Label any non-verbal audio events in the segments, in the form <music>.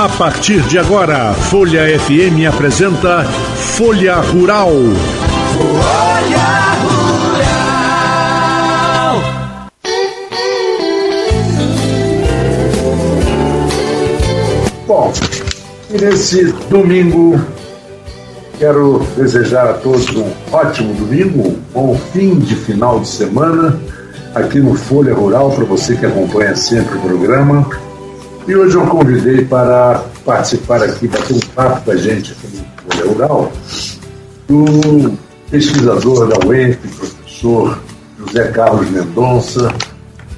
A partir de agora, Folha FM apresenta Folha Rural. Folha Rural. Bom, e nesse domingo quero desejar a todos um ótimo domingo, um bom fim de final de semana aqui no Folha Rural, para você que acompanha sempre o programa. E hoje eu convidei para participar aqui, bater um papo com a gente aqui no Folha Rural, o pesquisador da UENF, professor José Carlos Mendonça.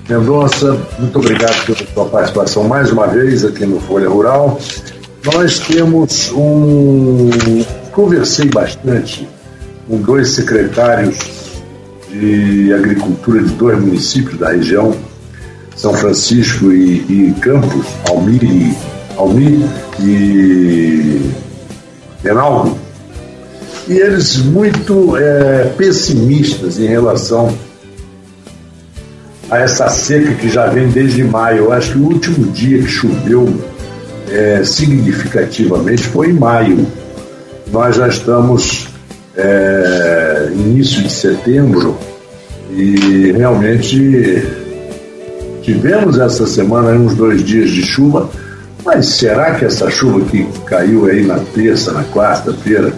Mendonça, muito obrigado pela sua participação mais uma vez aqui no Folha Rural. Nós temos um. Conversei bastante com dois secretários de agricultura de dois municípios da região, São Francisco e, e Campos, Almir e, Almir e Renaldo, e eles muito é, pessimistas em relação a essa seca que já vem desde maio. Eu acho que o último dia que choveu é, significativamente foi em maio. Nós já estamos é, início de setembro e realmente tivemos essa semana uns dois dias de chuva, mas será que essa chuva que caiu aí na terça, na quarta-feira,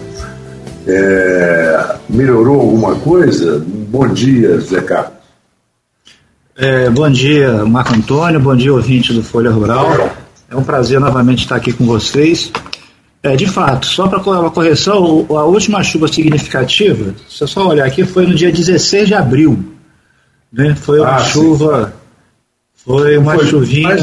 é, melhorou alguma coisa? Bom dia, Zé Carlos. É, bom dia, Marco Antônio, bom dia, ouvinte do Folha Rural. É um prazer novamente estar aqui com vocês. É, de fato, só para uma correção, a última chuva significativa, se eu só olhar aqui, foi no dia 16 de abril. Né? Foi uma ah, chuva, sim. Foi uma foi chuvinha. Mais,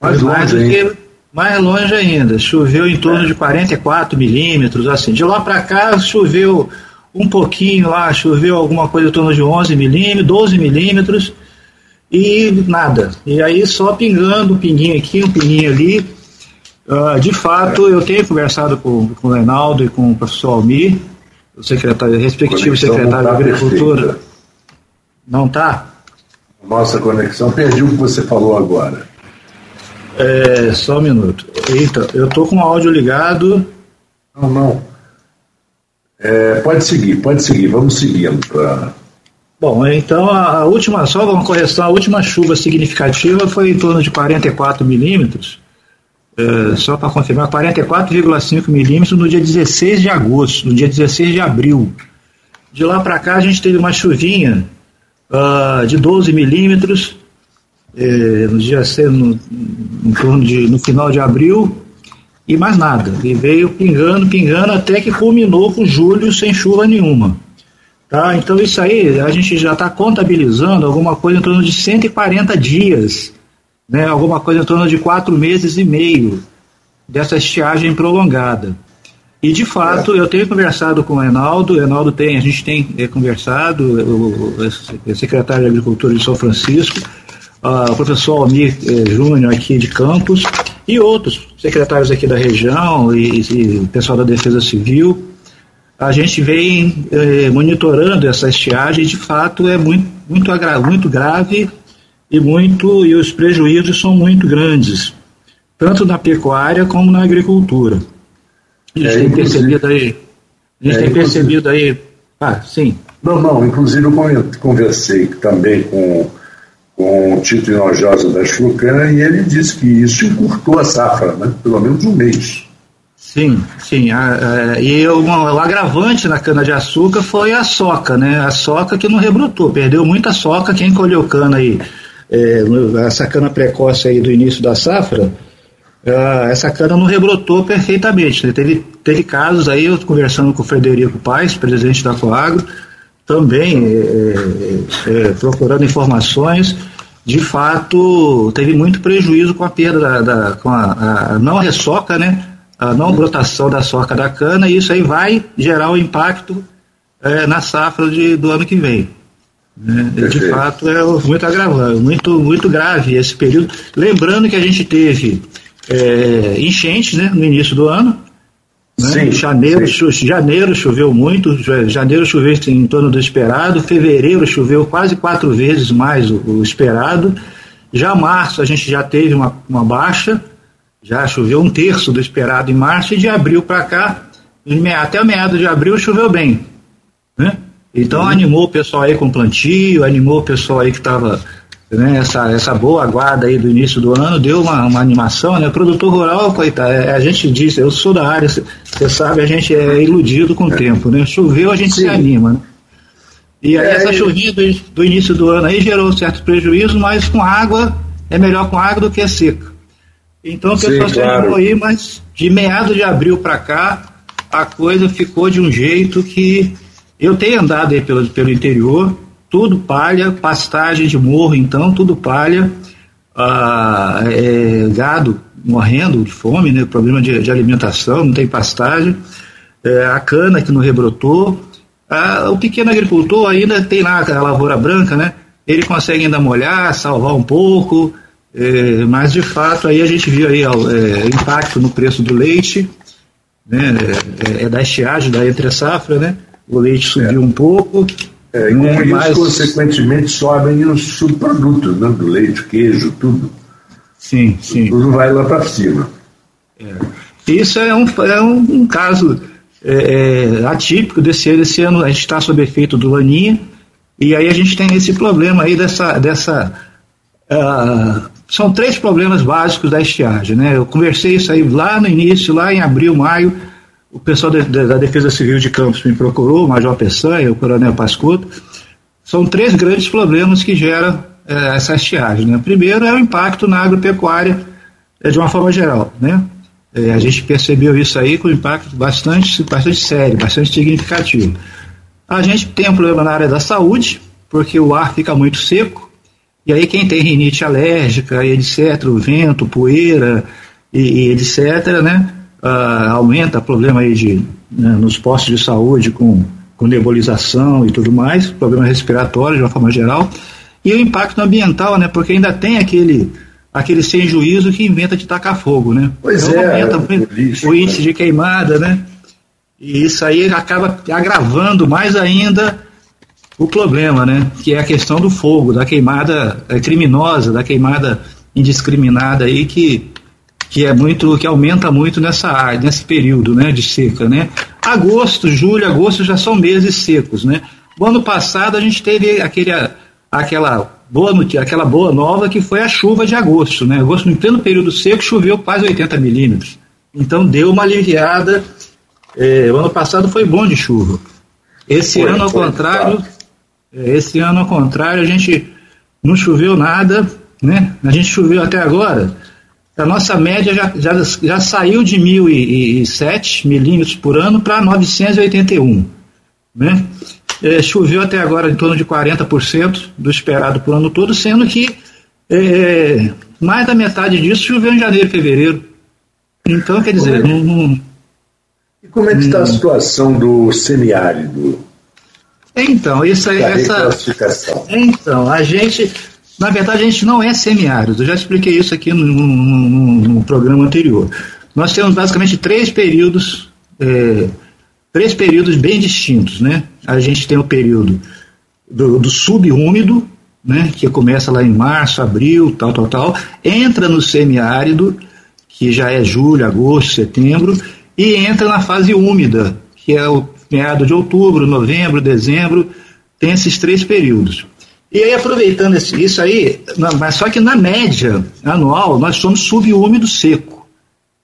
mais, mais longe que, mais longe ainda. Choveu em torno é. de 44 milímetros, assim. De lá para cá choveu um pouquinho lá, choveu alguma coisa em torno de 11 milímetros, 12 milímetros e nada. E aí só pingando, um pinguinho aqui, um pinguinho ali Uh, de fato, eu tenho conversado com, com o Reinaldo e com o professor Almir, o secretário, respectivo secretário tá de Agricultura. Perfeita. Não está? Nossa conexão, perdi o que você falou agora. É, só um minuto. Eita, eu estou com o áudio ligado. Não, não. É, pode seguir, pode seguir, vamos seguindo para. Bom, então a, última, só uma correção, a última chuva significativa foi em torno de 44 milímetros é, só para confirmar, 44,5 milímetros no dia 16 de agosto, no dia 16 de abril. De lá para cá a gente teve uma chuvinha uh, de 12 milímetros é, no dia no, em torno de no final de abril e mais nada. E veio pingando, pingando até que culminou com julho sem chuva nenhuma. Tá? Então isso aí a gente já está contabilizando alguma coisa em torno de 140 dias né, alguma coisa em torno de quatro meses e meio dessa estiagem prolongada. E de fato, é. eu tenho conversado com o Enaldo, o Enaldo tem, a gente tem é, conversado, o, o, secretário de Agricultura de São Francisco, uh, o professor Almir eh, Júnior aqui de Campos, e outros secretários aqui da região e, e pessoal da Defesa Civil. A gente vem eh, monitorando essa estiagem de fato é muito, muito, muito grave e muito e os prejuízos são muito grandes, tanto na pecuária como na agricultura. A gente é, tem percebido aí. A gente é, tem percebido aí. Ah, sim. Não, não, inclusive eu conversei também com, com o Tito Inojosa da Chucana e ele disse que isso encurtou a safra, né? pelo menos um mês. Sim, sim. A, a, e o, o agravante na cana-de-açúcar foi a soca, né? A soca que não rebrotou, perdeu muita soca. Quem colheu cana aí é, essa cana precoce aí do início da safra, uh, essa cana não rebrotou perfeitamente. Né? Teve, teve casos aí, eu conversando com o Frederico Paes, presidente da Coagro, também é, é, procurando informações, de fato teve muito prejuízo com a perda da, da com a, a, não ressoca, né? A não brotação da soca da cana, e isso aí vai gerar um impacto é, na safra de, do ano que vem. Né? De fato, é muito agravante, muito, muito grave esse período. Lembrando que a gente teve é, enchentes né, no início do ano. Né? Sim, janeiro, sim. janeiro choveu muito, janeiro choveu em torno do esperado, fevereiro choveu quase quatro vezes mais o, o esperado. Já março a gente já teve uma, uma baixa, já choveu um terço do esperado em março e de abril para cá, até o meado de abril choveu bem. Né? Então uhum. animou o pessoal aí com plantio, animou o pessoal aí que estava né, essa, essa boa guarda aí do início do ano deu uma, uma animação, né? Produtor rural, coitado, é, a gente diz, eu sou da área, você sabe, a gente é iludido com o é. tempo, né? Choveu, a gente Sim. se anima, né? E aí é, essa chuvinha do, do, início do ano aí gerou certo prejuízo, mas com água, é melhor com água do que seca. Então o pessoal se animou aí, mas de meados de abril para cá, a coisa ficou de um jeito que eu tenho andado aí pelo, pelo interior, tudo palha, pastagem de morro, então, tudo palha, ah, é, gado morrendo de fome, né, problema de, de alimentação, não tem pastagem, é, a cana que não rebrotou, ah, o pequeno agricultor ainda tem lá a lavoura branca, né, ele consegue ainda molhar, salvar um pouco, é, mas de fato aí a gente viu aí é, impacto no preço do leite, né, é, é da estiagem, da entre safra, né, o leite subiu um pouco, é, e com isso, mais... consequentemente, sobem os subprodutos né, do leite, queijo, tudo. Sim, sim. Tudo vai lá para cima. É. Isso é um, é um, um caso é, é atípico desse ano. Esse ano a gente está sob efeito do Laninha, e aí a gente tem esse problema aí dessa. dessa uh, são três problemas básicos da estiagem. Né? Eu conversei isso aí lá no início, lá em abril, maio o pessoal de, de, da Defesa Civil de Campos me procurou, o Major Peçanha, o Coronel Pascuto. São três grandes problemas que geram é, essa estiagem. Né? Primeiro é o impacto na agropecuária é, de uma forma geral. Né? É, a gente percebeu isso aí com impacto bastante, bastante sério, bastante significativo. A gente tem um problema na área da saúde, porque o ar fica muito seco, e aí quem tem rinite alérgica, etc., o vento, poeira e, e etc., né? Uh, aumenta problema aí de, né, nos postos de saúde com, com nebulização e tudo mais, problema respiratório de uma forma geral, e o impacto ambiental, né, porque ainda tem aquele aquele sem juízo que inventa de tacar fogo, né? Pois então, é, aumenta o, lixo, o índice né? de queimada, né? E isso aí acaba agravando mais ainda o problema, né? Que é a questão do fogo, da queimada é, criminosa, da queimada indiscriminada aí que que é muito que aumenta muito nessa área, nesse período, né, de seca, né? Agosto, julho, agosto já são meses secos, né? O ano passado a gente teve aquele aquela boa aquela boa nova que foi a chuva de agosto, né? Agosto no pleno período seco choveu quase 80 milímetros, então deu uma aliviada. É, o ano passado foi bom de chuva. Esse foi, ano ao contrário, é, esse ano ao contrário a gente não choveu nada, né? A gente choveu até agora a nossa média já, já, já saiu de 1.007 milímetros por ano para 981. Né? É, choveu até agora em torno de 40% do esperado por ano todo, sendo que é, mais da metade disso choveu em janeiro e fevereiro. Então, quer dizer, como é, não, E como é que está a situação do semiárido? Então, isso aí, essa. Então, a gente na verdade, a gente não é semiárido. Eu já expliquei isso aqui no, no, no programa anterior. Nós temos basicamente três períodos, é, três períodos bem distintos, né? A gente tem o período do, do subúmido, né? Que começa lá em março, abril, tal, tal, tal. Entra no semiárido, que já é julho, agosto, setembro, e entra na fase úmida, que é o meado de outubro, novembro, dezembro. Tem esses três períodos. E aí, aproveitando esse, isso aí, mas só que na média anual nós somos subúmido seco,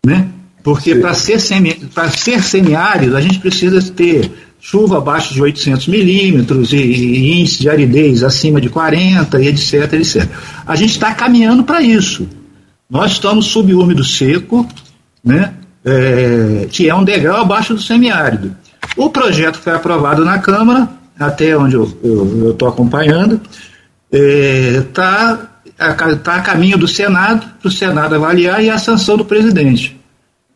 né? Porque para ser, semi, ser semiárido a gente precisa ter chuva abaixo de 800 milímetros e, e índice de aridez acima de 40 e etc, etc. A gente está caminhando para isso. Nós estamos subúmido seco, né? É, que é um degrau abaixo do semiárido. O projeto foi aprovado na Câmara, até onde eu estou acompanhando, está é, tá a caminho do Senado, para o Senado avaliar e a sanção do presidente.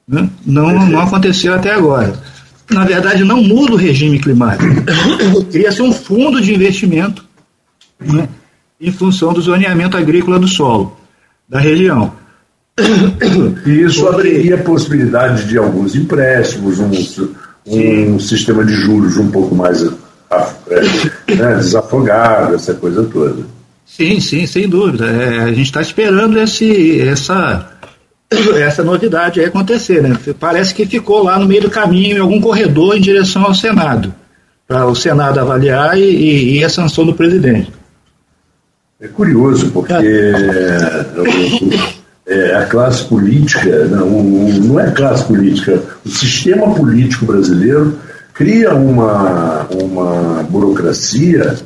Né? Não, não aconteceu até agora. Na verdade, não muda o regime climático. Cria-se um fundo de investimento né, em função do zoneamento agrícola do solo da região. E isso abriria a possibilidade de alguns empréstimos, um, um sistema de juros um pouco mais né, desafogado, essa coisa toda. Sim, sim, sem dúvida. É, a gente está esperando esse, essa, essa novidade acontecer, né? Parece que ficou lá no meio do caminho, em algum corredor em direção ao Senado, para o Senado avaliar e, e, e, a sanção do presidente. É curioso, porque é, é, a classe política, não, não é classe política, o sistema político brasileiro cria uma, uma burocracia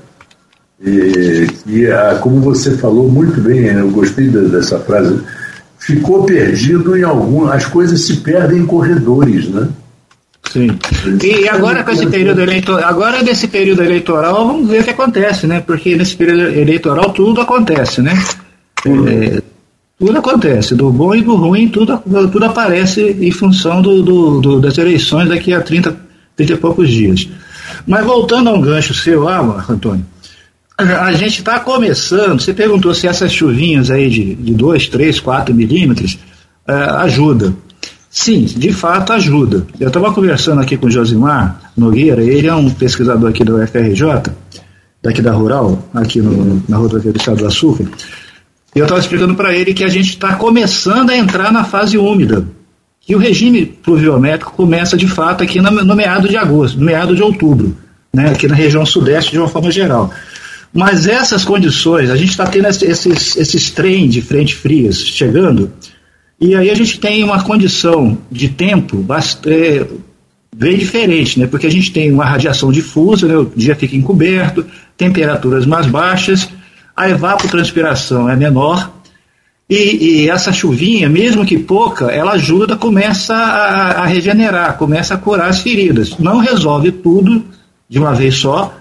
e, e como você falou muito bem, eu gostei dessa frase, ficou perdido em algum. As coisas se perdem em corredores, né? Sim. E agora com esse período eleitoral, agora nesse período eleitoral, vamos ver o que acontece, né? Porque nesse período eleitoral tudo acontece, né? Uhum. É, tudo acontece, do bom e do ruim, tudo, tudo aparece em função do, do, do, das eleições daqui a 30, 30 e poucos dias. Mas voltando a um gancho seu lá, Antônio, a gente está começando, você perguntou se essas chuvinhas aí de 2, 3, 4 milímetros uh, ajuda. Sim, de fato ajuda. Eu estava conversando aqui com o Josimar Nogueira, ele é um pesquisador aqui do UFRJ, daqui da Rural, aqui no, na rodovia do Estado do Açúcar, e eu estava explicando para ele que a gente está começando a entrar na fase úmida. E o regime pluviométrico começa de fato aqui no, meado de agosto, no meado de outubro, né, aqui na região sudeste de uma forma geral. Mas essas condições, a gente está tendo esses, esses trem de frente frias chegando, e aí a gente tem uma condição de tempo bastante, é, bem diferente, né? porque a gente tem uma radiação difusa, né? o dia fica encoberto, temperaturas mais baixas, a evapotranspiração é menor, e, e, essa chuvinha, mesmo que pouca, ela ajuda, começa a, a regenerar, começa a curar as feridas. Não resolve tudo de uma vez só,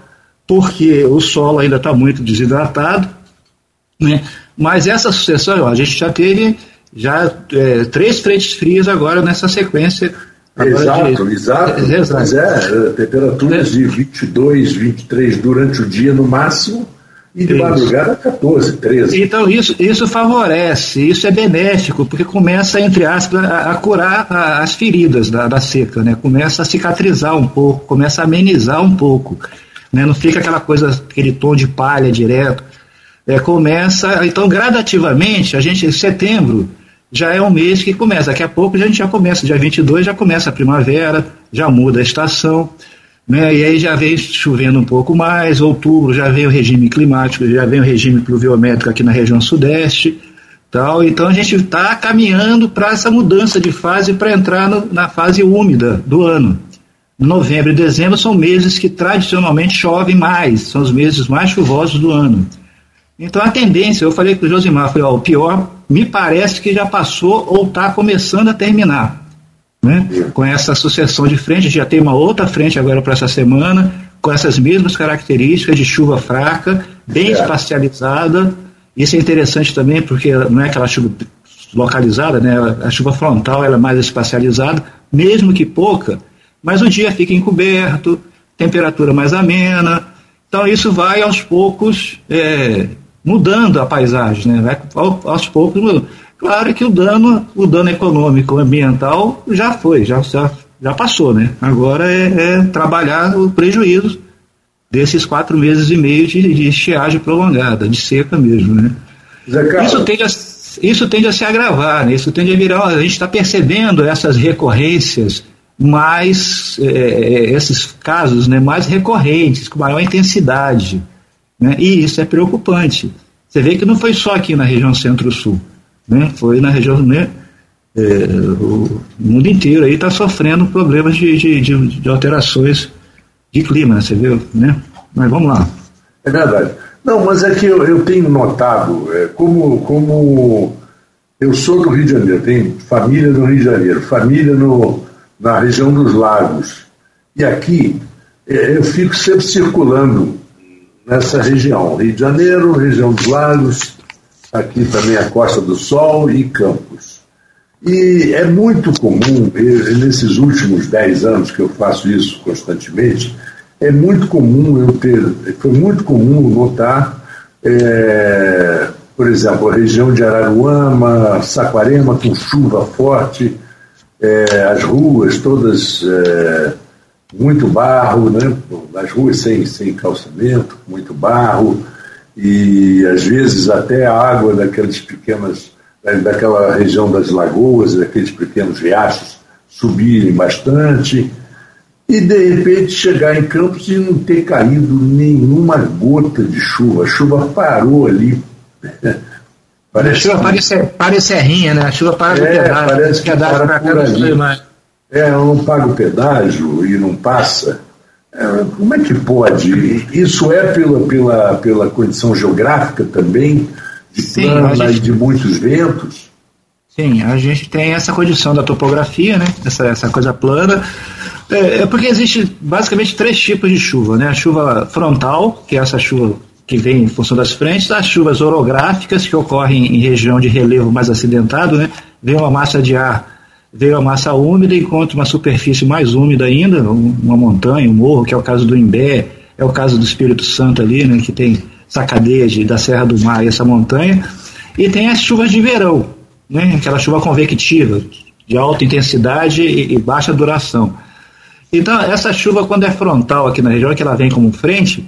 porque o solo ainda está muito desidratado, né? mas essa sucessão, ó, a gente já teve já é, três frentes frias agora nessa sequência. Exato, de... exato. É, exato. Mas é, temperaturas é. de 22, 23 durante o dia no máximo, e de isso. madrugada 14, 13. Então isso, isso favorece, isso é benéfico, porque começa, entre aspas, a, a curar a, as feridas da, da seca, né? começa a cicatrizar um pouco, começa a amenizar um pouco né? não fica aquela coisa, aquele tom de palha direto. É, começa, então gradativamente, a gente, setembro já é um mês que começa, daqui a pouco a gente já começa, dia 22 já começa a primavera, já muda a estação, né? e aí já vem chovendo um pouco mais, outubro já vem o regime climático, já vem o regime pluviométrico aqui na região sudeste, tal, então a gente está caminhando para essa mudança de fase para entrar no, na fase úmida do ano novembro e dezembro são meses que tradicionalmente chovem mais, são os meses mais chuvosos do ano. Então a tendência, eu falei com o Josimar, ó, o pior me parece que já passou ou está começando a terminar. Né? Com essa sucessão de frente, já tem uma outra frente agora para essa semana, com essas mesmas características de chuva fraca, bem espacializada. Isso é interessante também, porque não é aquela chuva localizada, né? a chuva frontal ela é mais espacializada, mesmo que pouca, mas o dia fica encoberto, temperatura mais amena. Então isso vai aos poucos é, mudando a paisagem, né? vai aos poucos mudando. Claro que o dano, o dano econômico, ambiental já foi, já, já, já passou, né? Agora é, é trabalhar o prejuízo desses quatro meses e meio de, de estiagem prolongada, de seca mesmo, né? Isso tende, a, isso tende a se agravar, né? isso tende a virar. A gente está percebendo essas recorrências mais é, é, esses casos né, mais recorrentes, com maior intensidade. Né, e isso é preocupante. Você vê que não foi só aqui na região centro-sul, né, foi na região. Né, é, o mundo inteiro aí está sofrendo problemas de, de, de, de, alterações de clima, né, você viu? Né? Mas vamos lá. É verdade. Não, mas é que eu, eu tenho notado, é, como, como eu sou do Rio de Janeiro, tenho família no Rio de Janeiro, família no, na região dos lagos. E aqui é, eu fico sempre circulando nessa região, Rio de Janeiro, região dos lagos, aqui também a Costa do Sol e Campos. E é muito comum, nesses últimos dez anos que eu faço isso constantemente, é muito comum eu ter, foi muito comum notar, é, por exemplo, a região de Araruama, Saquarema com chuva forte, é, as ruas todas é, muito barro, né? as ruas sem, sem calçamento, muito barro, e às vezes até a água daquelas pequenas daquela região das lagoas, daqueles pequenos riachos subirem bastante, e de repente chegar em Campos e não ter caído nenhuma gota de chuva. A chuva parou ali. <laughs> Parece a chuva parece, parece serrinha, né? A chuva para é, pedágio. Parece que para por ali. É, eu não pago pedágio e não passa. É, como é que pode? Isso é pela, pela, pela condição geográfica também, de Sim, plana gente... e de muitos ventos? Sim, a gente tem essa condição da topografia, né? Essa, essa coisa plana. É, é, porque existe basicamente três tipos de chuva, né? A chuva frontal, que é essa chuva que vem em função das frentes, as chuvas orográficas, que ocorrem em região de relevo mais acidentado, né? Vem uma massa de ar veio a massa úmida e encontra uma superfície mais úmida ainda, uma montanha, um morro, que é o caso do Imbé, é o caso do Espírito Santo ali, né, que tem essa cadeia de, da Serra do Mar e essa montanha, e tem as chuvas de verão, né, aquela chuva convectiva, de alta intensidade e, e baixa duração. Então, essa chuva, quando é frontal aqui na região, que ela vem como frente,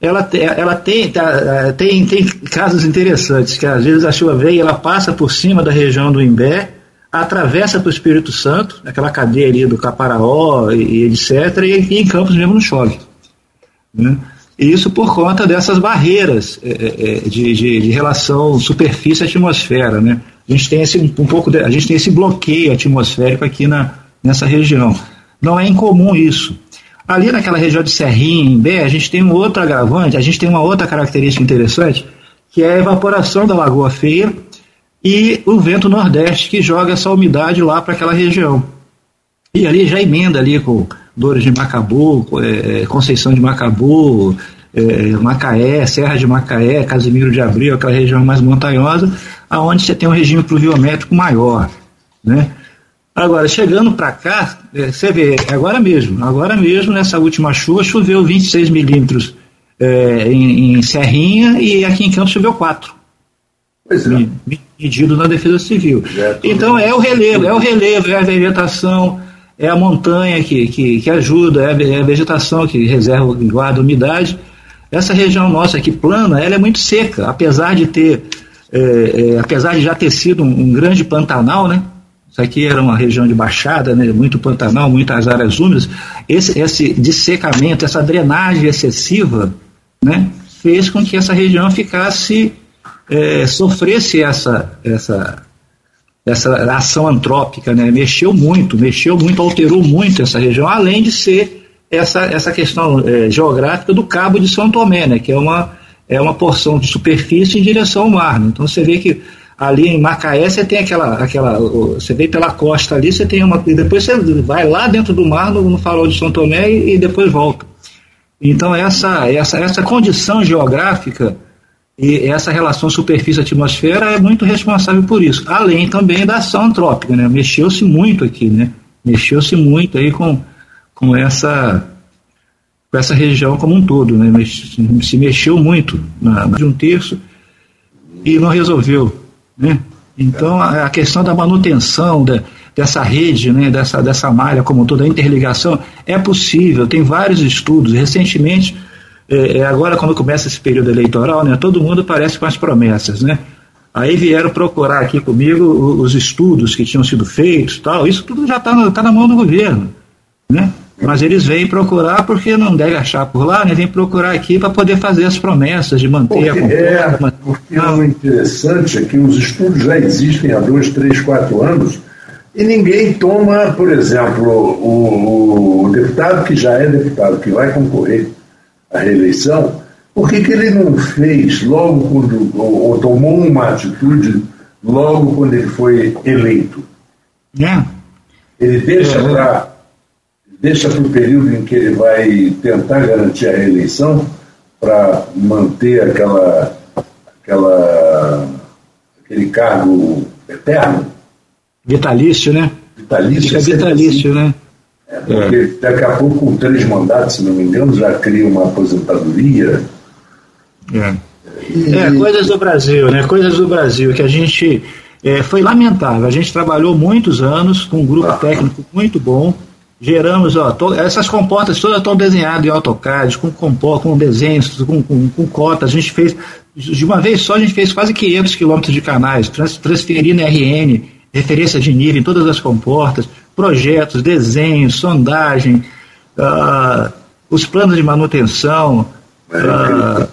ela, ela tem, tá, tem, tem casos interessantes, que às vezes a chuva vem e ela passa por cima da região do Imbé, atravessa para o Espírito Santo, aquela cadeia ali do Caparaó e, e etc., e, e, em Campos mesmo não chove. Né? Isso por conta dessas barreiras é, é, é, de, de, de, relação superfície-atmosfera. Né? A gente tem esse um pouco de, a gente tem esse bloqueio atmosférico aqui na, nessa região. Não é incomum isso. Ali naquela região de Serrinha, em Bé, a gente tem um outro agravante, a gente tem uma outra característica interessante, que é a evaporação da Lagoa Feia, e o vento nordeste que joga essa umidade lá para aquela região. E ali já emenda ali com Dores de Macabu, é, é, Conceição de Macabu, é, Macaé, Serra de Macaé, Casimiro de Abril, aquela região mais montanhosa, aonde você tem um regime pluviométrico maior, né? Agora, chegando para cá, é, você vê, agora mesmo, agora mesmo, nessa última chuva, choveu 26 milímetros é, em, em Serrinha e aqui em Campos choveu 4. É pedido na Defesa Civil. Então é o relevo, é o relevo, é a vegetação, é a montanha que, que, que ajuda, é, é a vegetação que reserva e guarda umidade. Essa região nossa aqui plana, ela é muito seca, apesar de ter, é, é, apesar de já ter sido um, um, grande pantanal, né? Isso aqui era uma região de baixada, né? muito pantanal, muitas áreas úmidas. Esse, esse dessecamento, essa drenagem excessiva, né? fez com que essa região ficasse é, sofresse essa, essa, essa ação antrópica, né? mexeu muito, mexeu muito, alterou muito essa região, além de ser essa, essa questão é, geográfica do Cabo de São Tomé, né? que é uma, é uma porção de superfície em direção ao mar. Né? Então você vê que ali em Macaé você tem aquela, aquela você vem pela costa ali, você tem uma, e depois você vai lá dentro do mar no, no farol de São Tomé e, e depois volta. Então essa, essa, essa condição geográfica e essa relação superfície-atmosfera é muito responsável por isso, além também da ação antrópica, né? Mexeu-se muito aqui, né? Mexeu-se muito aí com, com essa com essa região como um todo, né? Se mexeu muito na, de um terço e não resolveu, né? Então a, a questão da manutenção da, dessa rede, né? Dessa dessa malha como toda a interligação é possível. Tem vários estudos. Recentemente é, é, agora quando começa esse período eleitoral, né, todo mundo parece com as promessas, né? Aí vieram procurar aqui comigo os estudos que tinham sido feitos, tal. Isso tudo já está tá na mão do governo, né? Mas eles vêm procurar porque não deve achar por lá, né? Vêm procurar aqui para poder fazer as promessas de manter porque a. É, porque o interessante é que os estudos já existem há dois, três, quatro anos e ninguém toma, por exemplo, o, o deputado que já é deputado, que vai concorrer, a reeleição, por que, que ele não fez logo quando, ou, ou tomou uma atitude logo quando ele foi eleito? É. Ele deixa é. para deixa para o período em que ele vai tentar garantir a reeleição para manter aquela, aquela, aquele cargo eterno? Vitalício, né? Vitalício. Fica vitalício, assim. né? É, porque é. daqui a pouco, com três mandatos, se não me engano, já cria uma aposentadoria. É. E... é, coisas do Brasil, né? Coisas do Brasil que a gente. É, foi lamentável. A gente trabalhou muitos anos com um grupo ah. técnico muito bom, geramos, ó, to, essas comportas todas estão desenhadas em AutoCAD, com, compor, com desenhos, com, com, com, cotas. A gente fez, de uma vez só, a gente fez quase 500 quilômetros de canais, trans, transferindo RN, referência de nível em todas as comportas, projetos, desenhos, sondagem, uh, os planos de manutenção. Uh,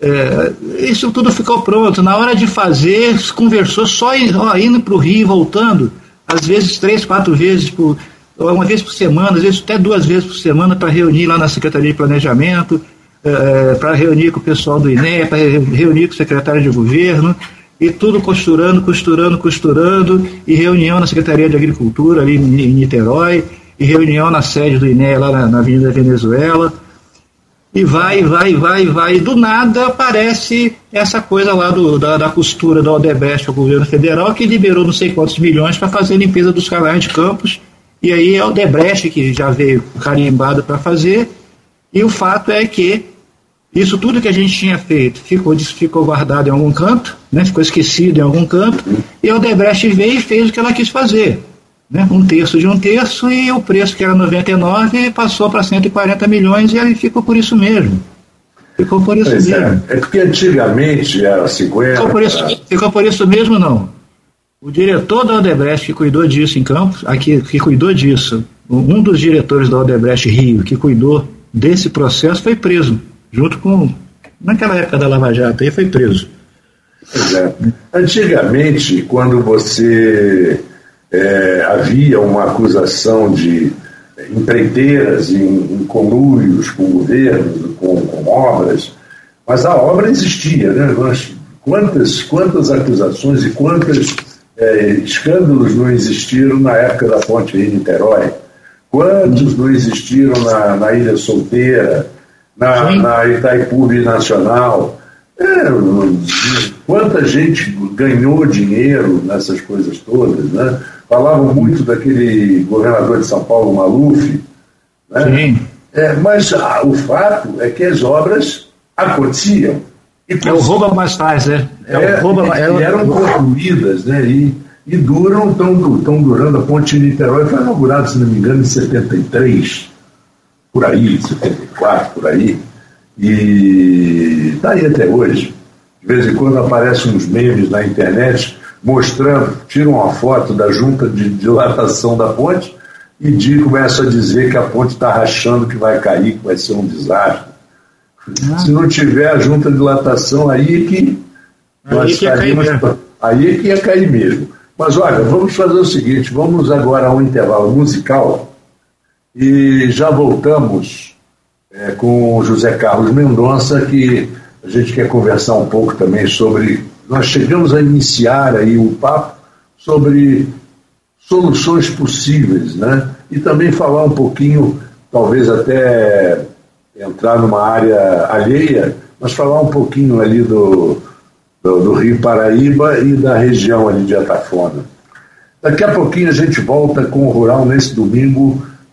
é, isso tudo ficou pronto. Na hora de fazer, conversou só ó, indo para o Rio e voltando, às vezes três, quatro vezes por uma vez por semana, às vezes até duas vezes por semana, para reunir lá na Secretaria de Planejamento, é, para reunir com o pessoal do INE, para reunir com o secretário de governo, e tudo costurando, costurando, costurando, e reunião na Secretaria de Agricultura, ali em Niterói, e reunião na sede do INE, lá na, na Avenida Venezuela, e vai, vai, vai, vai. Do nada aparece essa coisa lá do, da, da costura da Odebrecht ao governo federal, que liberou não sei quantos milhões para fazer a limpeza dos canais de campos. E aí é o Debrecht que já veio carimbado para fazer, e o fato é que isso tudo que a gente tinha feito ficou, ficou guardado em algum canto, né, ficou esquecido em algum canto, e o Debrecht veio e fez o que ela quis fazer. Né, um terço de um terço, e o preço que era 99 passou para 140 milhões, e aí ficou por isso mesmo. Ficou por isso pois é. mesmo. É, é porque antigamente era 50. Ficou por isso, ficou por isso mesmo, não. O diretor da Odebrecht que cuidou disso em Campos, aqui, que cuidou disso, um dos diretores da Odebrecht Rio que cuidou desse processo foi preso, junto com. Naquela época da Lava Jato, aí foi preso. É. Antigamente, quando você é, havia uma acusação de empreiteiras em, em conluios com governos, com, com, obras, mas a obra existia, né? Quantas, quantas acusações e quantas é, escândalos não existiram na época da ponte Rio-Niterói? Quantos não existiram na, na Ilha Solteira, na, na Itaipu Nacional? É, quanta gente ganhou dinheiro nessas coisas todas, né? Falavam muito daquele governador de São Paulo, Maluf, né? Sim. É, mas ah, o fato é que as obras aconteciam. E é o rouba mais faz, né? É, é rouba, é, e eram concluídas, né? E, e duram, estão durando. A ponte de Niterói foi inaugurada, se não me engano, em 73, por aí, 74, por aí. E está aí até hoje. De vez em quando aparecem uns memes na internet mostrando, tiram uma foto da junta de dilatação da ponte e de, começam a dizer que a ponte está rachando, que vai cair, que vai ser um desastre. Se não tiver a junta de dilatação, aí é que aí nós que. Aí é que ia cair mesmo. Mas olha, vamos fazer o seguinte: vamos agora a um intervalo musical e já voltamos é, com o José Carlos Mendonça, que a gente quer conversar um pouco também sobre. Nós chegamos a iniciar aí o um papo sobre soluções possíveis, né? E também falar um pouquinho, talvez até entrar numa área alheia, mas falar um pouquinho ali do, do, do, Rio Paraíba e da região ali de Atafona. Daqui a pouquinho a gente volta com o Rural nesse domingo,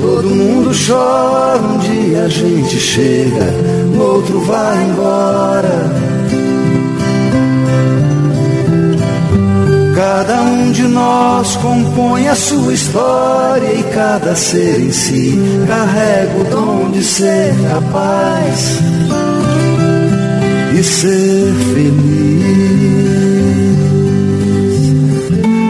todo mundo chora um dia, a gente chega, o outro vai embora. Cada um de nós compõe a sua história e cada ser em si carrega o dom de ser capaz e ser feliz.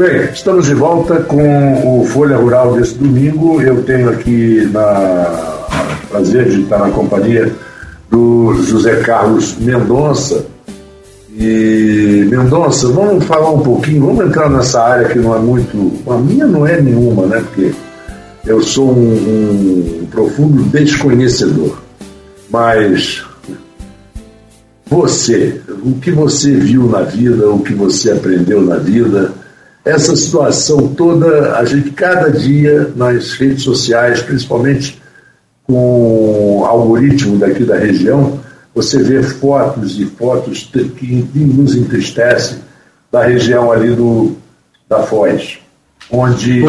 Bem, estamos de volta com o Folha Rural desse domingo. Eu tenho aqui na prazer de estar na companhia do José Carlos Mendonça. E Mendonça, vamos falar um pouquinho, vamos entrar nessa área que não é muito. A minha não é nenhuma, né? Porque eu sou um, um profundo desconhecedor. Mas você, o que você viu na vida, o que você aprendeu na vida, essa situação toda, a gente cada dia nas redes sociais, principalmente com o algoritmo daqui da região, você vê fotos e fotos que nos entristecem da região ali do, da Foz, onde,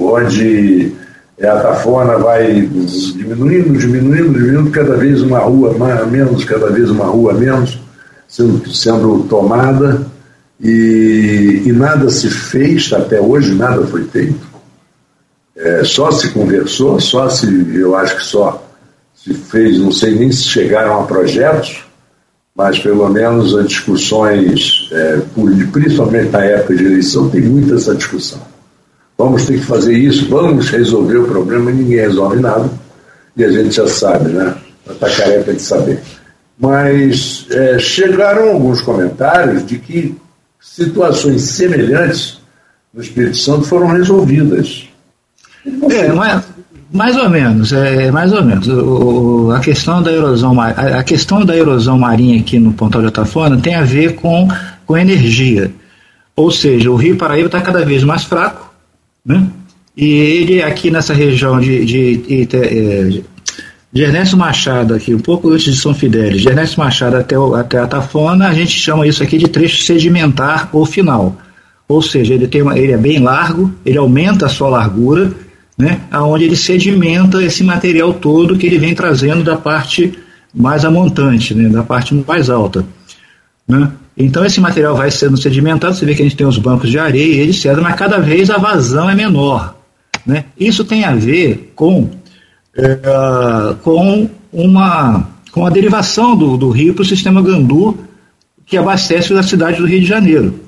onde a tafona vai diminuindo, diminuindo, diminuindo, cada vez uma rua menos, cada vez uma rua menos, sendo, sendo tomada e, e nada se fez, até hoje nada foi feito. É, só se conversou, só se, eu acho que só se fez, não sei nem se chegaram a projetos, mas pelo menos as discussões, é, principalmente na época de eleição, tem muita essa discussão. Vamos ter que fazer isso, vamos resolver o problema, ninguém resolve nada, e a gente já sabe, né? Está careca de saber. Mas é, chegaram alguns comentários de que situações semelhantes no Espírito Santo foram resolvidas. É, mais, mais ou menos, é, mais ou menos. O, a questão da erosão, a, a, questão da erosão marinha aqui no Pontal de Atafona tem a ver com, com energia. Ou seja, o Rio Paraíba está cada vez mais fraco, né? E ele aqui nessa região de, de, de, de de Ernesto Machado aqui, um pouco antes de São Fidélis, de Ernesto Machado até, até a Tafona, a gente chama isso aqui de trecho sedimentar ou final. Ou seja, ele, tem uma, ele é bem largo, ele aumenta a sua largura, né, aonde ele sedimenta esse material todo que ele vem trazendo da parte mais amontante, né, da parte mais alta. Né? Então esse material vai sendo sedimentado, você vê que a gente tem os bancos de areia, etc., mas cada vez a vazão é menor. Né? Isso tem a ver com é, com uma com a derivação do, do rio para o sistema Gandu, que abastece a cidade do Rio de Janeiro.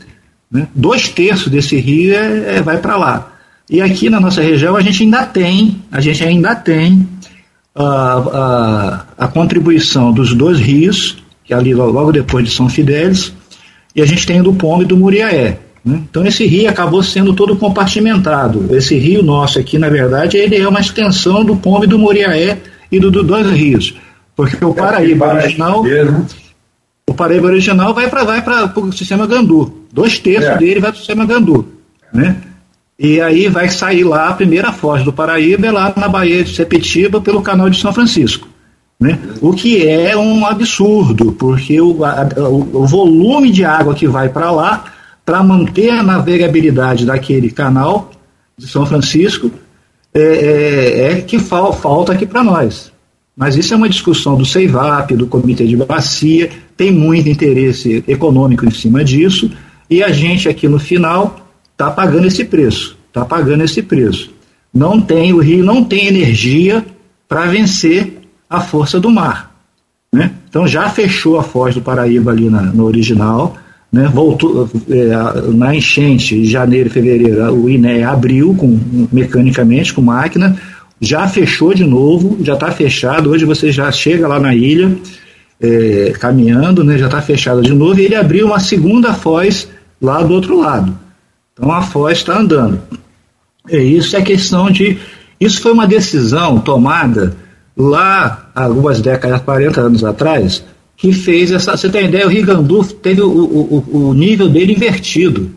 Né? Dois terços desse rio é, é vai para lá. E aqui na nossa região a gente ainda tem, a gente ainda tem a, a, a contribuição dos dois rios, que é ali logo depois de São Fidélis, e a gente tem do Pombo e do Muriaé. Né? Então esse rio acabou sendo todo compartimentado. Esse rio nosso aqui, na verdade, ele é uma extensão do Pombo e do Muriaé e do, do dois rios. Porque o Paraíba original. O Paraíba original vai para vai o sistema Gandu. Dois terços é. dele vai para o sistema Gandu. Né? E aí vai sair lá a primeira foz do Paraíba, é lá na Baía de Sepetiba, pelo canal de São Francisco. Né? O que é um absurdo, porque o, a, o, o volume de água que vai para lá para manter a navegabilidade daquele canal de São Francisco é, é, é que fal, falta aqui para nós. Mas isso é uma discussão do CEIVAP, do Comitê de Bacia, tem muito interesse econômico em cima disso, e a gente aqui no final está pagando esse preço, está pagando esse preço. Não tem, o Rio não tem energia para vencer a força do mar. Né? Então já fechou a Foz do Paraíba ali na, no original, né, voltou é, na enchente janeiro e fevereiro, o INE abriu com, mecanicamente com máquina, já fechou de novo, já está fechado. Hoje você já chega lá na ilha é, caminhando, né, já está fechado de novo. E ele abriu uma segunda foz lá do outro lado. Então a foz está andando. É isso é questão de. Isso foi uma decisão tomada lá algumas décadas, 40 anos atrás, que fez essa. Você tem ideia, o Rigandu teve o, o, o nível dele invertido.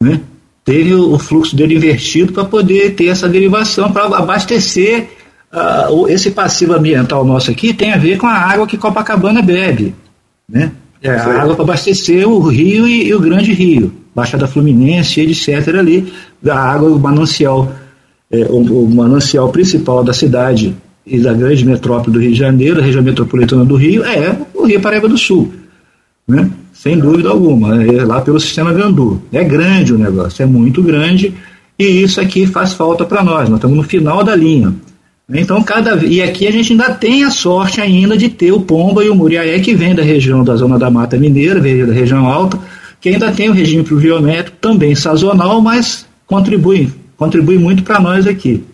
Né? Teve o fluxo dele invertido para poder ter essa derivação, para abastecer uh, esse passivo ambiental nosso aqui, tem a ver com a água que Copacabana bebe. Né? É a água para abastecer o rio e, e, o grande rio, Baixada Fluminense, etc. ali, da água, o manancial, é, o, o manancial principal da cidade e da grande metrópole do Rio de Janeiro, a região metropolitana do Rio, é o Rio Paraíba do Sul. Né? Sem dúvida alguma, é lá pelo sistema Gandu. É grande o negócio, é muito grande, e isso aqui faz falta para nós, nós estamos no final da linha. Então, cada e aqui a gente ainda tem a sorte ainda de ter o Pomba e o Muriaé, que vem da região da zona da Mata Mineira, vem da região alta, que ainda tem o regime pluviométrico, também sazonal, mas contribui, contribui muito para nós aqui.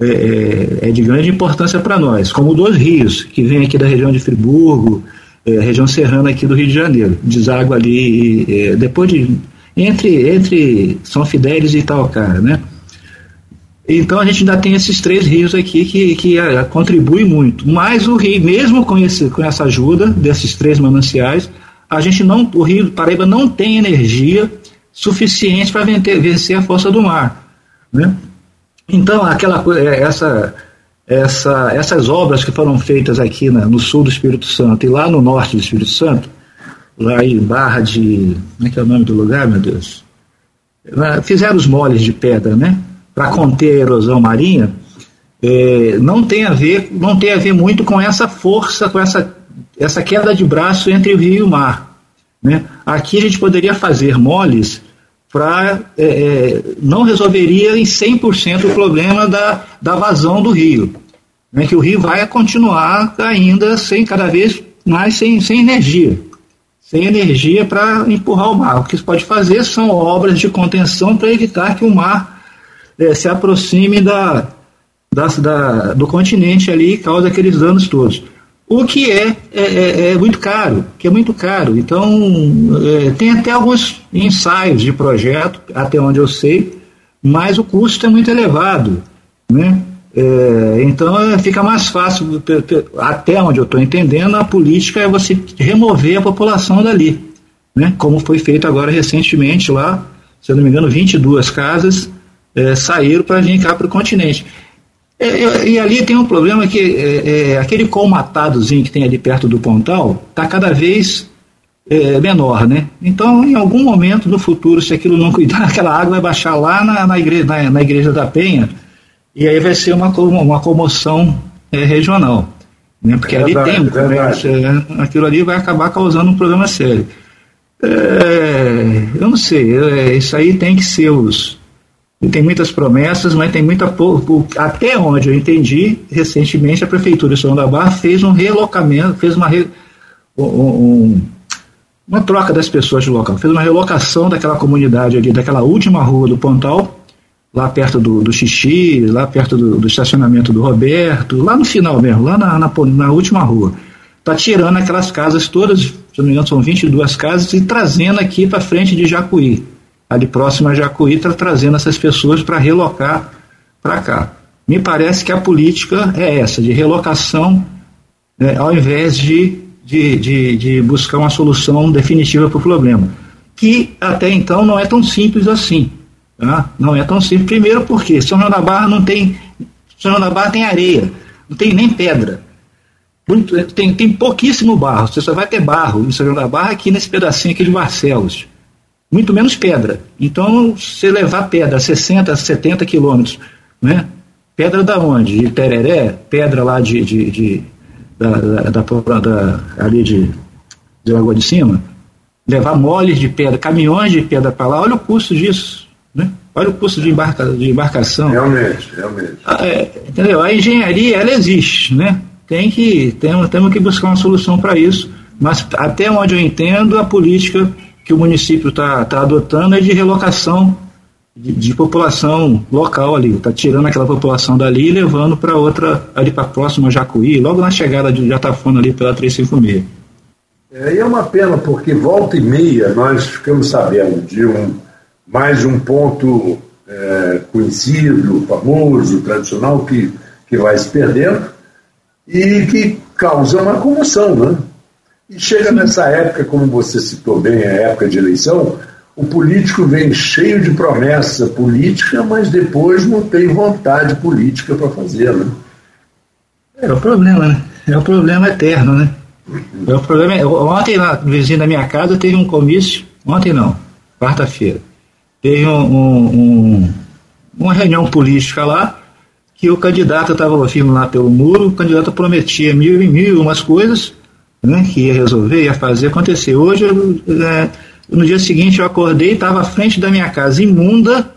É, é, é, de grande importância para nós, como dois rios, que vem aqui da região de Friburgo, é, região serrana aqui do Rio de Janeiro, deságua ali, é, depois de, entre, entre São Fidélis e Itaocara, né? Então a gente ainda tem esses três rios aqui que, que é, contribuem muito. Mas o rio, mesmo com, esse, com essa ajuda desses três mananciais, a gente não, o Rio do Paraíba não tem energia suficiente para vencer a força do mar. Né? Então, aquela é, essa, essa, essas obras que foram feitas aqui na, no sul do Espírito Santo e lá no norte do Espírito Santo, lá em Barra de. Como é que é o nome do lugar, meu Deus? Fizeram os moles de pedra, né? Para conter a erosão marinha. É, não tem a ver não tem a ver muito com essa força com essa essa queda de braço entre o rio e o mar né? aqui a gente poderia fazer moles para é, é, não resolveria em 100% o problema da, da vazão do rio. Né, que o rio vai continuar ainda sem cada vez mais sem, sem energia. Sem energia para empurrar o mar. O que se pode fazer são obras de contenção para evitar que o mar é, se aproxime da, da, da, do continente ali e cause aqueles danos todos o que é, é, é, é, muito caro, que é muito caro. Então, é, tem até alguns ensaios de projeto, até onde eu sei, mas o custo é muito elevado. Né? É, então, é, fica mais fácil, até onde eu estou entendendo, a política é você remover a população dali. Né? Como foi feito agora recentemente lá, se eu não me engano, 22 casas saíram para vir cá para o continente. É, e ali tem um problema que é, é, aquele colmatadozinho que tem ali perto do pontal está cada vez é, menor, né? Então, em algum momento no futuro, se aquilo não cuidar, <laughs> aquela água vai baixar lá na, na, igreja, na, na igreja da Penha e aí vai ser uma, uma comoção é, regional. Né? Porque ali tem um comércio, é, aquilo ali vai acabar causando um problema sério. eu não sei, isso aí tem que ser os, e tem muitas promessas, mas tem muita pouco. Até onde eu entendi, recentemente a Prefeitura de São da fez um relocamento, fez uma, re, um, uma troca das pessoas de local, fez uma relocação daquela comunidade ali, daquela última rua do Pontal, lá perto do, do Xixi, lá perto do, do estacionamento do Roberto, lá no final mesmo, lá na, na, na última rua. está tirando aquelas casas todas, se não me engano são 22 casas, e trazendo aqui para frente de Jacuí. Ali próximo a Jacuí está trazendo essas pessoas para relocar para cá. Me parece que a política é essa, de relocação, né, ao invés de, de, de, de buscar uma solução definitiva para o problema. Que até então não é tão simples assim. Tá? Não é tão simples. Primeiro porque São João da Barra não tem. São João da Barra tem areia, não tem nem pedra. Muito, tem, tem pouquíssimo barro. Você só vai ter barro em São João da Barra aqui nesse pedacinho aqui de Barcelos. Muito menos pedra. Então, se levar pedra 60, 70 quilômetros, né? Pedra da onde? De Tereré? Pedra lá de. de, de da, da, da, da, ali de, de Lagoa de Cima? Levar moles de pedra, caminhões de pedra para lá, olha o custo disso. Né? Olha o custo de, embarca, de embarcação. Realmente, realmente. A, é, entendeu? A engenharia, ela existe, né? tem que, tem, temos que buscar uma solução para isso. Mas até onde eu entendo, a política que o município está tá adotando é de relocação de, de população local ali. Está tirando aquela população dali e levando para outra, ali para próxima Jacuí, logo na chegada de Jatafona ali pela 356. É, e é uma pena, porque volta e meia nós ficamos sabendo de um, mais um ponto é, conhecido, famoso, tradicional, que, que vai se perdendo e que causa uma comoção, né? E chega nessa época, como você citou bem, a época de eleição, o político vem cheio de promessa política, mas depois não tem vontade política para fazer, né? É o problema, né? É o problema eterno, né? É o problema. Ontem, lá, vizinho da minha casa, teve um comício. Ontem não, quarta-feira. Teve um, um, um, uma reunião política lá que o candidato estava firme lá pelo muro, o candidato prometia mil e mil umas coisas, né, que ia resolver, ia fazer acontecer. Hoje, é, no dia seguinte, eu acordei e estava à frente da minha casa, imunda,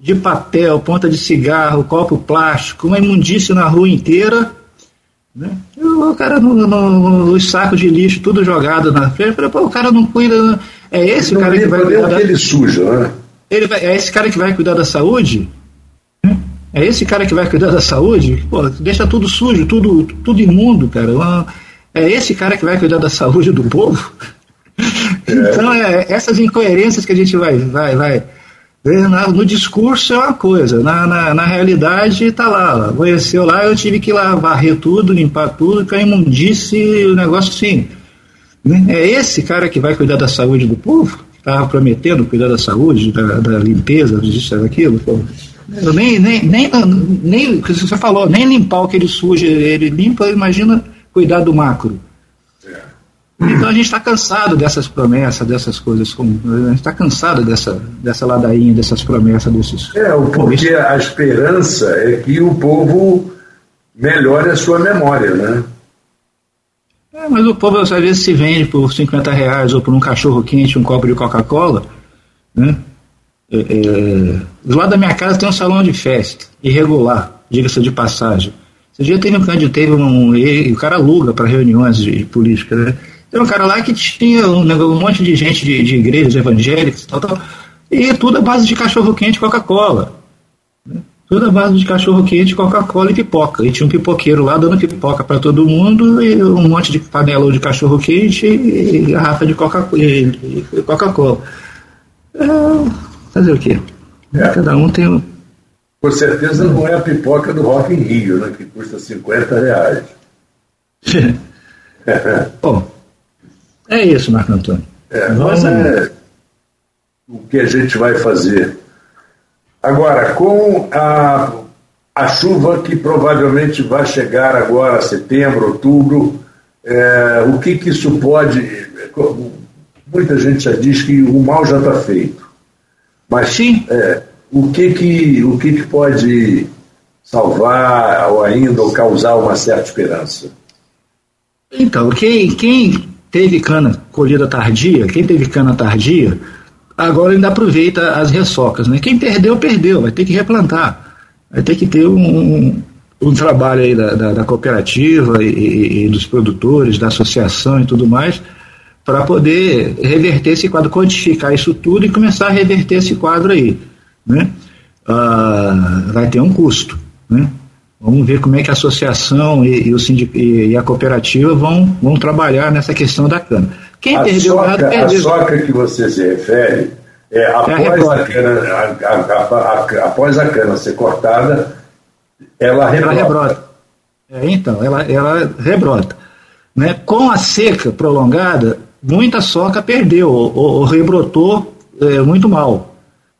de papel, ponta de cigarro, copo plástico, uma imundícia na rua inteira. Né? O cara no, no, os sacos de lixo, tudo jogado na frente. Falei, pô, o cara não cuida. É esse o cara que vai cuidar. Da... ele suja, né? Ele vai, é esse cara que vai cuidar da saúde? É esse cara que vai cuidar da saúde? Pô, deixa tudo sujo, tudo, tudo imundo, cara. É esse cara que vai cuidar da saúde do povo? É. Então, é, essas incoerências que a gente vai, vai, vai. No discurso é uma coisa, na, na, na realidade está lá. Amanheceu lá, eu tive que lá varrer tudo, limpar tudo, que a imundice, o negócio assim. Né? É esse cara que vai cuidar da saúde do povo? Estava prometendo cuidar da saúde, da, da limpeza, disso, daquilo? Nem, nem, nem, nem, você falou, nem limpar o que ele suja, ele limpa, imagina cuidar do macro. É. Então a gente está cansado dessas promessas, dessas coisas, a gente está cansado dessa, dessa ladainha, dessas promessas, desses. É, porque a esperança é que o povo melhore a sua memória, né? É, mas o povo às vezes se vende por 50 reais ou por um cachorro quente, um copo de Coca-Cola, né? É, é, do lado da minha casa tem um salão de festa, irregular, diga-se de passagem. Esse dia teve um candidato, teve um. E, o cara aluga para reuniões de, de, política, né? Tem um cara lá que tinha um, um monte de gente de, de igrejas evangélicas tal, tal, e tudo à base de cachorro-quente e Coca-Cola. Né? Tudo à base de cachorro-quente, Coca-Cola e pipoca. E tinha um pipoqueiro lá dando pipoca para todo mundo, e um monte de panela de cachorro-quente e garrafa de Coca-Cola. Coca é, Fazer o quê? É. Cada um tem um. Com certeza não é a pipoca do Rock in Rio, né? Que custa 50 reais. <laughs> Bom, é isso, Marco Antônio. É, mas é o que a gente vai fazer. Agora, com a, a chuva que provavelmente vai chegar agora, setembro, outubro, é, o que, que isso pode. Muita gente já diz que o mal já está feito. Mas Sim. É, o, que, que, o que, que pode salvar ou ainda ou causar uma certa esperança? Então, quem, quem teve cana colhida tardia, quem teve cana tardia, agora ainda aproveita as ressocas. Né? Quem perdeu, perdeu, vai ter que replantar. Vai ter que ter um, um trabalho aí da, da, da cooperativa e, e, e, dos produtores, da associação e tudo mais, para poder reverter esse quadro, quantificar isso tudo e começar a reverter esse quadro aí. Né? Ah, vai ter um custo. Né? Vamos ver como é que a associação e, e o sindic, e, e, a cooperativa vão, vão trabalhar nessa questão da cana. Quem a perdeu soca, perdeu. A soca que você se refere é, após, é a, cana, a, após a cana ser cortada, ela rebrota. Ela rebrota. É, então, ela, ela rebrota. Né? Com a seca prolongada, muita soca perdeu ou, ou rebrotou é, muito mal.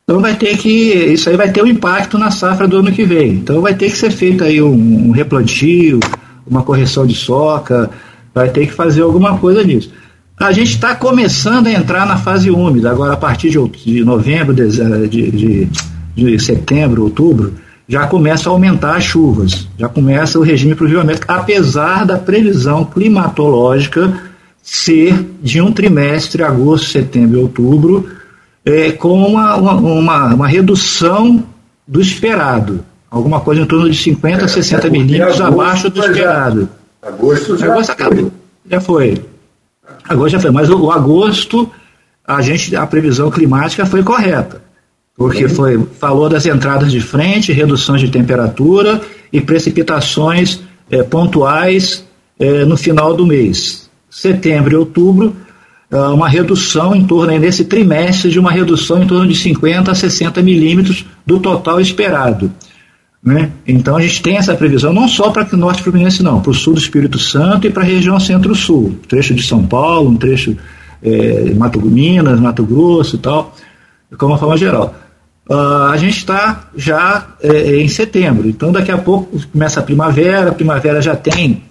Então vai ter que. Isso aí vai ter um impacto na safra do ano que vem. Então vai ter que ser feito aí um, um replantio, uma correção de soca, vai ter que fazer alguma coisa nisso. A gente está começando a entrar na fase úmida, agora a partir de, de novembro, de, de, de, de setembro, outubro, já começa a aumentar as chuvas, já começa o regime pluviométrico, apesar da previsão climatológica ser de um trimestre, agosto, setembro e outubro, é, com uma, uma, uma, redução do esperado, alguma coisa em torno de 50 a 60 é, milímetros abaixo do esperado. Já, agosto já agosto acabou, já foi. Agosto já foi, mas o, o agosto a gente a previsão climática foi correta porque foi falou das entradas de frente, reduções de temperatura e precipitações é, pontuais é, no final do mês. Setembro e outubro, é, uma redução em torno, nesse trimestre, de uma redução em torno de 50 a 60 milímetros do total esperado. Né? Então a gente tem essa previsão não só para o norte fluminense, não, para o sul do Espírito Santo e para a região centro-sul, trecho de São Paulo, um trecho é, Mato Minas, Mato Grosso e tal, de uma forma geral. Uh, a gente está já é, em setembro, então daqui a pouco começa a primavera, a primavera já tem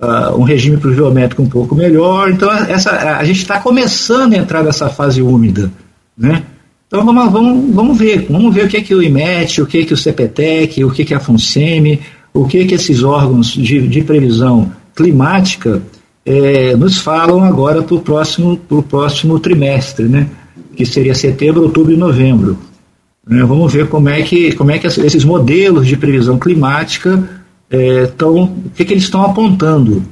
uh, um regime pluviométrico um pouco melhor, então essa, a gente está começando a entrar nessa fase úmida, né? Então vamos, vamos, vamos ver, vamos ver o que é que o IMET, o que é que o CPTEC, o que é que a FUNSEMI, o que é que esses órgãos de, de previsão climática é, nos falam agora para o próximo, próximo trimestre, né? que seria setembro, outubro e novembro. Né? Vamos ver como é que, como é que esses modelos de previsão climática é, o que, que eles estão apontando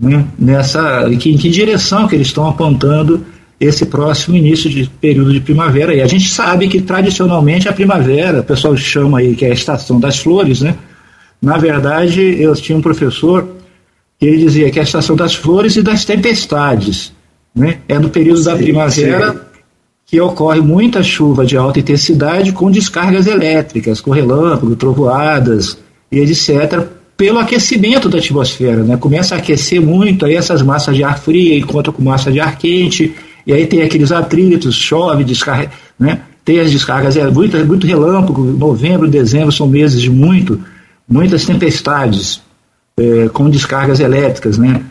né? nessa, em que, em que direção que eles estão apontando esse próximo início de período de primavera. E a gente sabe que tradicionalmente a primavera, o pessoal chama aí que é a estação das flores, né? Na verdade, eu tinha um professor que ele dizia que é a estação das flores e das tempestades, né? É no período sim, da primavera sim. que ocorre muita chuva de alta intensidade com descargas elétricas, com relâmpago, trovoadas e etc pelo aquecimento da atmosfera, né? Começa a aquecer muito, aí essas massas de ar frio encontram com massa de ar quente, e aí tem aqueles atritos, chove, descarga, né? Tem as descargas, é muito, muito relâmpago, novembro, dezembro são meses de muito, muitas tempestades é, com descargas elétricas, né?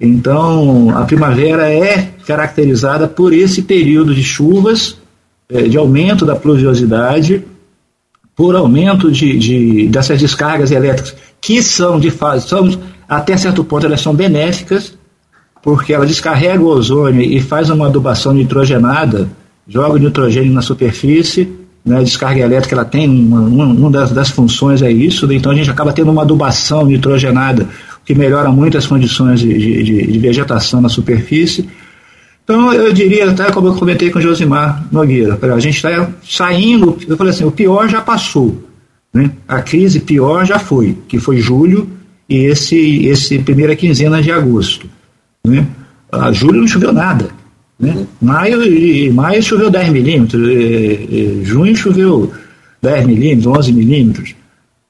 Então, a primavera é caracterizada por esse período de chuvas, é, de aumento da pluviosidade, por aumento de, de, dessas descargas elétricas, que são de fase, são, até certo ponto elas são benéficas, porque ela descarrega o ozônio e faz uma adubação nitrogenada, joga o nitrogênio na superfície, né, descarga elétrica ela tem uma, uma, uma das, das, funções é isso, né, então a gente acaba tendo uma adubação nitrogenada, que melhora muito as condições de, de, de, vegetação na superfície. Então eu diria, até como eu comentei com o Josimar Nogueira, a gente está saindo, eu falei assim, o pior já passou, né? a crise pior já foi, que foi julho e esse, esse primeira quinzena de agosto. Né? A julho não choveu nada. Né? Maio, e, maio choveu 10 milímetros, e, e, junho choveu 10 milímetros, 11 milímetros.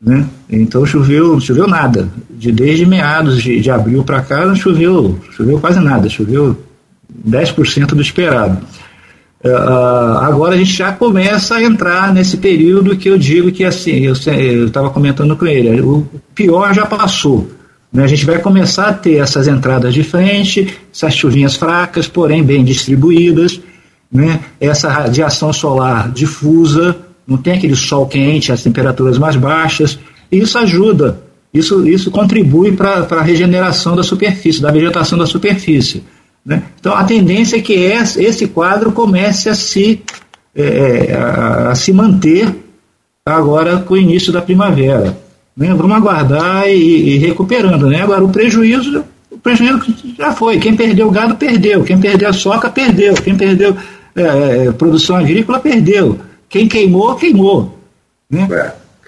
Né? Então choveu, choveu nada. De, desde meados de, de abril para cá não choveu, choveu quase nada, choveu 10% do esperado. Uh, agora a gente já começa a entrar nesse período que eu digo que assim, eu estava comentando com ele, o pior já passou. Né? A gente vai começar a ter essas entradas de frente, essas chuvinhas fracas, porém bem distribuídas, né? essa radiação solar difusa, não tem aquele sol quente, as temperaturas mais baixas, e isso ajuda, isso, isso contribui para a regeneração da superfície, da vegetação da superfície. Né? Então a tendência é que esse quadro comece a se, é, a, a se manter agora com o início da primavera. Né? Vamos aguardar e, e recuperando. Né? Agora, o prejuízo, o prejuízo já foi. Quem perdeu o gado, perdeu. Quem perdeu a soca, perdeu. Quem perdeu é, é, produção agrícola, perdeu. Quem queimou, queimou. Né?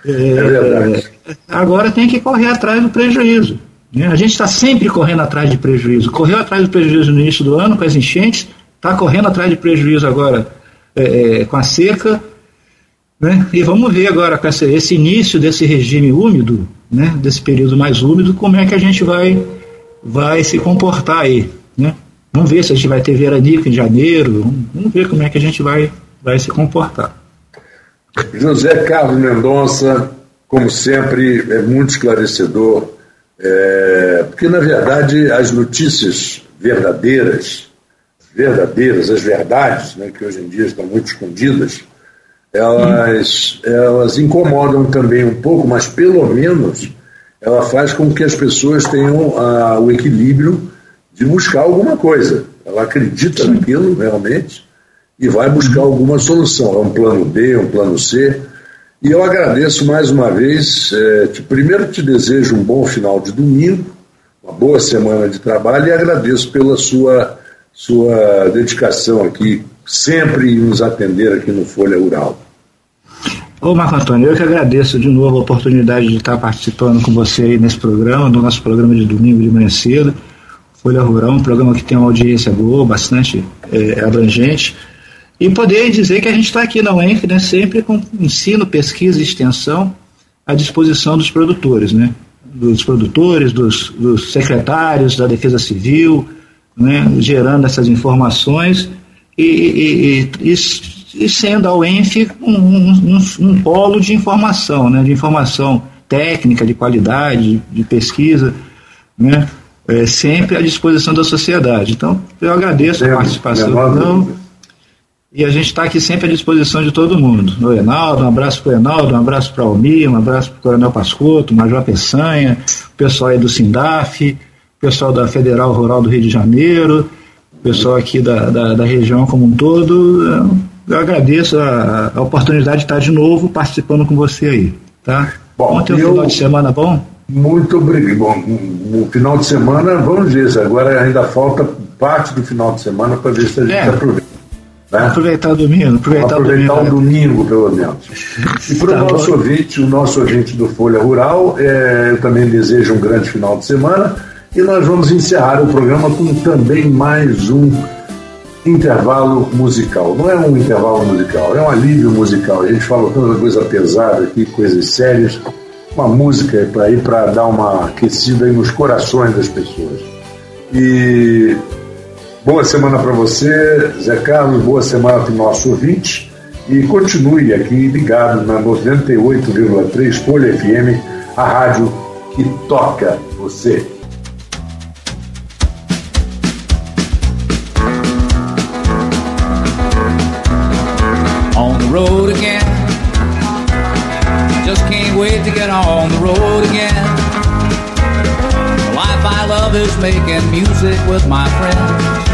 É, é, é agora tem que correr atrás do prejuízo. Né? A gente está sempre correndo atrás de prejuízo. Correu atrás do prejuízo no início do ano com as enchentes, está correndo atrás de prejuízo agora é, é, com a seca. Né? E vamos ver agora com esse, esse início desse regime úmido, né? desse período mais úmido, como é que a gente vai, vai se comportar aí. Né? Vamos ver se a gente vai ter veranico em janeiro, vamos, vamos ver como é que a gente vai, vai se comportar. José Carlos Mendonça, como sempre, é muito esclarecedor, é, porque, na verdade, as notícias verdadeiras, verdadeiras, as verdades, né, que hoje em dia estão muito escondidas, elas, elas incomodam também um pouco, mas pelo menos ela faz com que as pessoas tenham a, o equilíbrio de buscar alguma coisa. Ela acredita naquilo realmente e vai buscar alguma solução. É um plano B, um plano C. E eu agradeço mais uma vez. É, te, primeiro te desejo um bom final de domingo, uma boa semana de trabalho e agradeço pela sua, sua dedicação aqui, sempre em nos atender aqui no Folha Rural. Ô Marco Antônio, eu que agradeço de novo a oportunidade de estar participando com você aí nesse programa, no nosso programa de domingo de manhã cedo. Folha Rural, um programa que tem uma audiência boa, bastante é, abrangente. E poder dizer que a gente está aqui na UENF né, sempre com ensino, pesquisa e extensão à disposição dos produtores, né? dos produtores, dos, dos secretários da Defesa Civil, né, gerando essas informações e, e, e, e sendo a UENF um, um, um, polo de informação, né, de informação técnica, de qualidade, de pesquisa, né, é, sempre à disposição da sociedade. Então, eu agradeço a participação. E a gente está aqui sempre à disposição de todo mundo. O Enaldo, um abraço para o Enaldo, um abraço para o Almir, um abraço para o Coronel Pascoto, o Major Peçanha, o pessoal aí do Sindaf, o pessoal da Federal Rural do Rio de Janeiro, o pessoal aqui da, da, da região como um todo. Eu agradeço a, a, oportunidade de estar de novo participando com você aí. Tá? Bom, Ontem um final de semana bom? Muito obrigado. Bom, no final de semana, vamos ver, agora ainda falta parte do final de semana para ver se a gente é. aproveita. Né? Aproveitar o domingo. Aproveitar, aproveitar o domingo, o né? domingo, pelo menos. E para o tá nosso bom. ouvinte, o nosso ouvinte do Folha Rural, é, eu também desejo um grande final de semana. E nós vamos encerrar o programa com também mais um intervalo musical. Não é um intervalo musical, é um alívio musical. A gente fala tanta coisa pesada aqui, coisas sérias. Uma música para ir para dar uma aquecida aí nos corações das pessoas. E Boa semana para você, Zé Carlos, boa semana para o nosso ouvinte. E continue aqui ligado na 98,3 Folha FM, a rádio que toca você. On the road again. Just can't wait to get on the road again. The life I love is making music with my friends.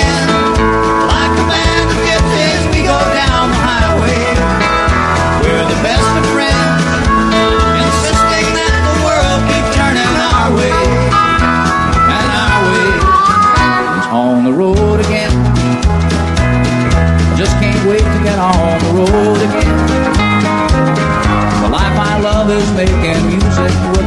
Again. The life I love is making music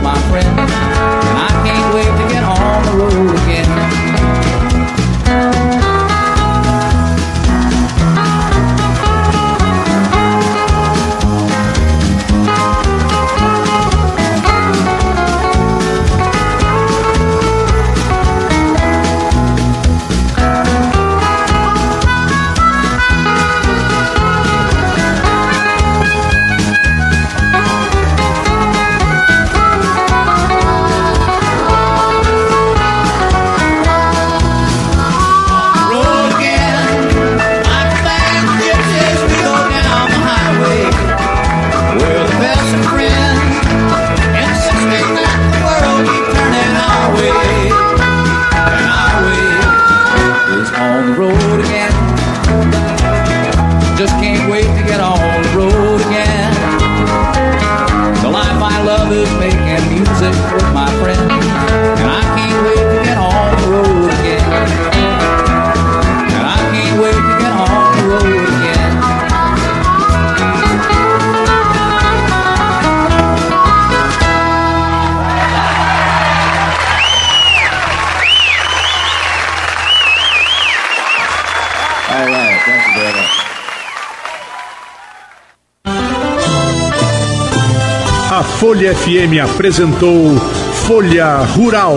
Folha FM apresentou Folha Rural.